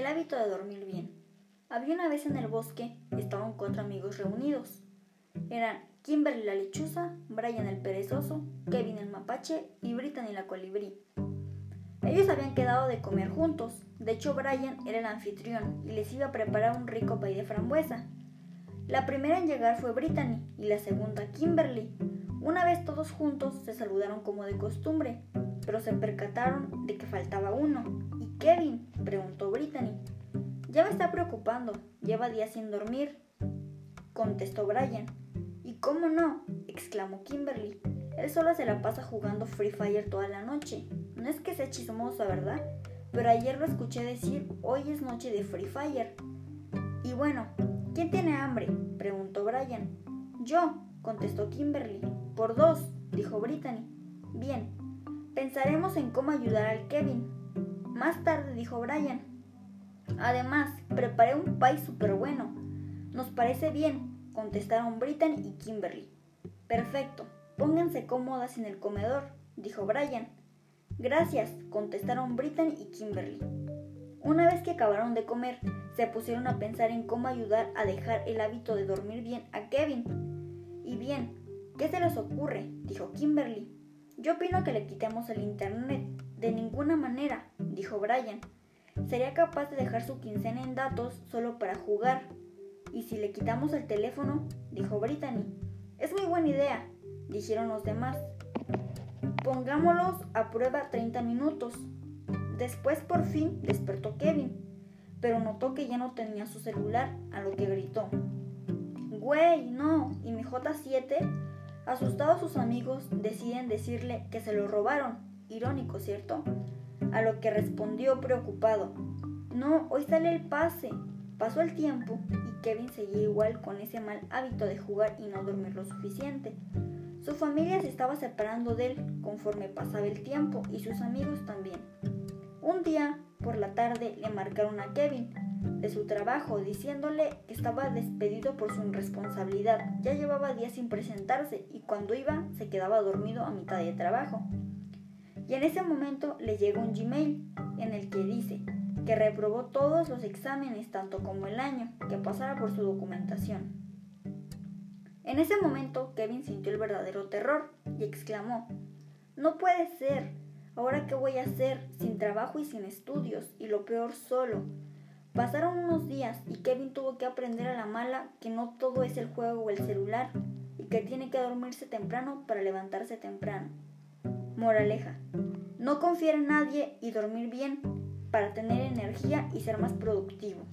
hábito de dormir bien. Había una vez en el bosque, estaban cuatro amigos reunidos. Eran Kimberly la lechuza, Brian el perezoso, Kevin el mapache y Brittany la colibrí. Ellos habían quedado de comer juntos. De hecho, Brian era el anfitrión y les iba a preparar un rico pay de frambuesa. La primera en llegar fue Brittany y la segunda Kimberly. Una vez todos juntos se saludaron como de costumbre, pero se percataron de que faltaba uno. ¿Y Kevin? preguntó. Ya me está preocupando, lleva días sin dormir, contestó Brian. ¿Y cómo no? exclamó Kimberly. Él solo se la pasa jugando Free Fire toda la noche. No es que sea chismosa, ¿verdad? Pero ayer lo escuché decir, hoy es noche de Free Fire. Y bueno, ¿quién tiene hambre? preguntó Brian. Yo, contestó Kimberly. Por dos, dijo Brittany. Bien, pensaremos en cómo ayudar al Kevin. Más tarde dijo Brian. Además, preparé un pie súper bueno. Nos parece bien, contestaron Brittany y Kimberly. Perfecto, pónganse cómodas en el comedor, dijo Brian. Gracias, contestaron Brittany y Kimberly. Una vez que acabaron de comer, se pusieron a pensar en cómo ayudar a dejar el hábito de dormir bien a Kevin. Y bien, ¿qué se les ocurre? dijo Kimberly. Yo opino que le quitemos el internet. De ninguna manera, dijo Brian. Sería capaz de dejar su quincena en datos solo para jugar. ¿Y si le quitamos el teléfono? dijo Brittany. Es muy buena idea, dijeron los demás. Pongámoslos a prueba 30 minutos. Después por fin despertó Kevin, pero notó que ya no tenía su celular, a lo que gritó. Güey, no, ¿y mi J7? Asustados sus amigos deciden decirle que se lo robaron. Irónico, ¿cierto? A lo que respondió preocupado. No, hoy sale el pase. Pasó el tiempo y Kevin seguía igual con ese mal hábito de jugar y no dormir lo suficiente. Su familia se estaba separando de él conforme pasaba el tiempo y sus amigos también. Un día, por la tarde, le marcaron a Kevin de su trabajo diciéndole que estaba despedido por su irresponsabilidad. Ya llevaba días sin presentarse y cuando iba se quedaba dormido a mitad de trabajo. Y en ese momento le llegó un Gmail en el que dice que reprobó todos los exámenes tanto como el año, que pasara por su documentación. En ese momento Kevin sintió el verdadero terror y exclamó, No puede ser, ahora qué voy a hacer sin trabajo y sin estudios, y lo peor solo. Pasaron unos días y Kevin tuvo que aprender a la mala que no todo es el juego o el celular, y que tiene que dormirse temprano para levantarse temprano. Moraleja, no confiar en nadie y dormir bien para tener energía y ser más productivo.